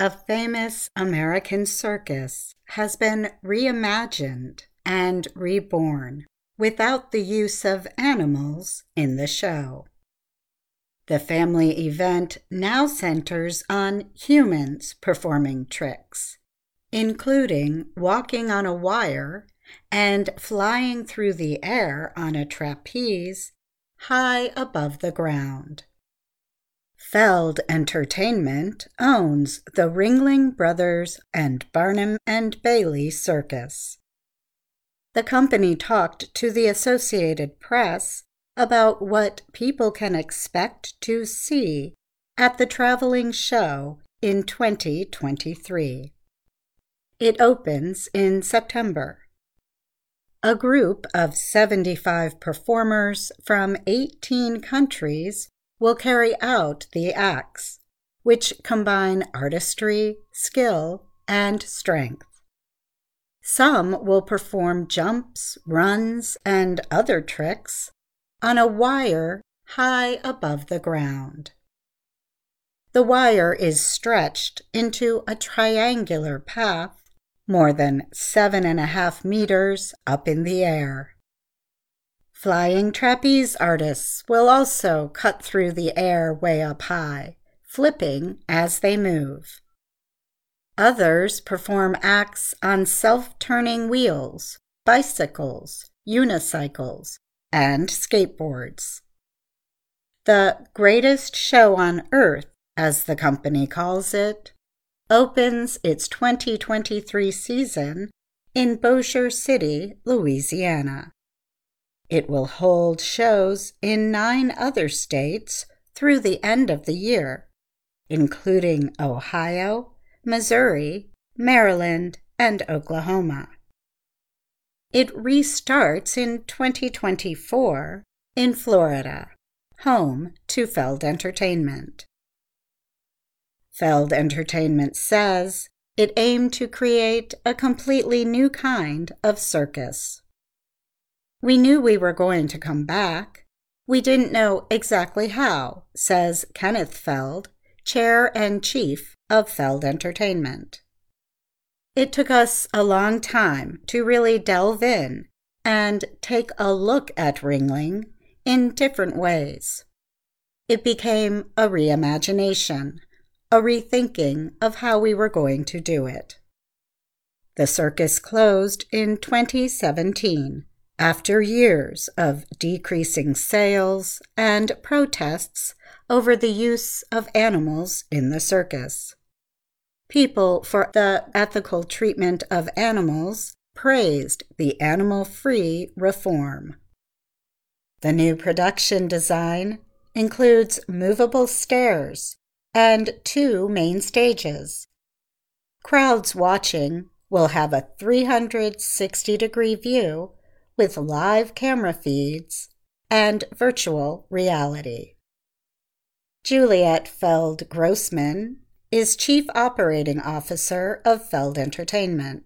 a famous American circus has been reimagined and reborn without the use of animals in the show. The family event now centers on humans performing tricks, including walking on a wire and flying through the air on a trapeze high above the ground. Feld Entertainment owns the Ringling Brothers and Barnum and Bailey Circus. The company talked to the Associated Press about what people can expect to see at the traveling show in 2023. It opens in September. A group of 75 performers from 18 countries will carry out the acts, which combine artistry, skill, and strength. Some will perform jumps, runs, and other tricks on a wire high above the ground. The wire is stretched into a triangular path more than seven and a half meters up in the air. Flying trapeze artists will also cut through the air way up high, flipping as they move. Others perform acts on self turning wheels, bicycles, unicycles, and skateboards. The greatest show on earth, as the company calls it, opens its 2023 season in Bossier City, Louisiana. It will hold shows in nine other states through the end of the year, including Ohio, Missouri, Maryland, and Oklahoma. It restarts in 2024 in Florida, home to Feld Entertainment. Feld Entertainment says it aimed to create a completely new kind of circus. We knew we were going to come back. We didn't know exactly how, says Kenneth Feld, chair and chief of Feld Entertainment. It took us a long time to really delve in and take a look at Ringling in different ways. It became a reimagination, a rethinking of how we were going to do it. The circus closed in 2017 after years of decreasing sales and protests over the use of animals in the circus. People for the ethical treatment of animals praised the animal free reform. The new production design includes movable stairs and two main stages. Crowds watching will have a 360 degree view with live camera feeds and virtual reality. Juliet Feld Grossman is Chief Operating Officer of Feld Entertainment.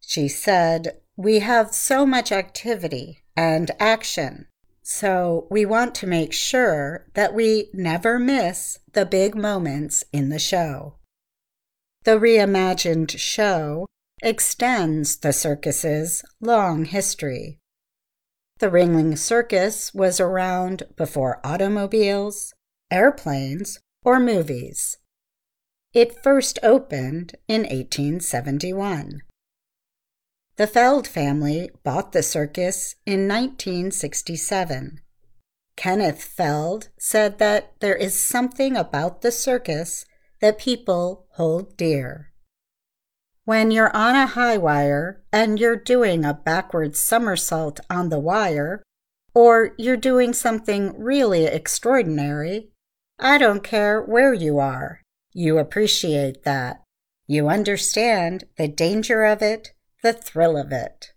She said, We have so much activity and action, so we want to make sure that we never miss the big moments in the show. The reimagined show extends the circus's long history. The Ringling Circus was around before automobiles, airplanes, or movies. It first opened in 1871. The Feld family bought the circus in 1967. Kenneth Feld said that there is something about the circus that people hold dear. When you're on a high wire and you're doing a backward somersault on the wire, or you're doing something really extraordinary, I don't care where you are. You appreciate that. You understand the danger of it, the thrill of it.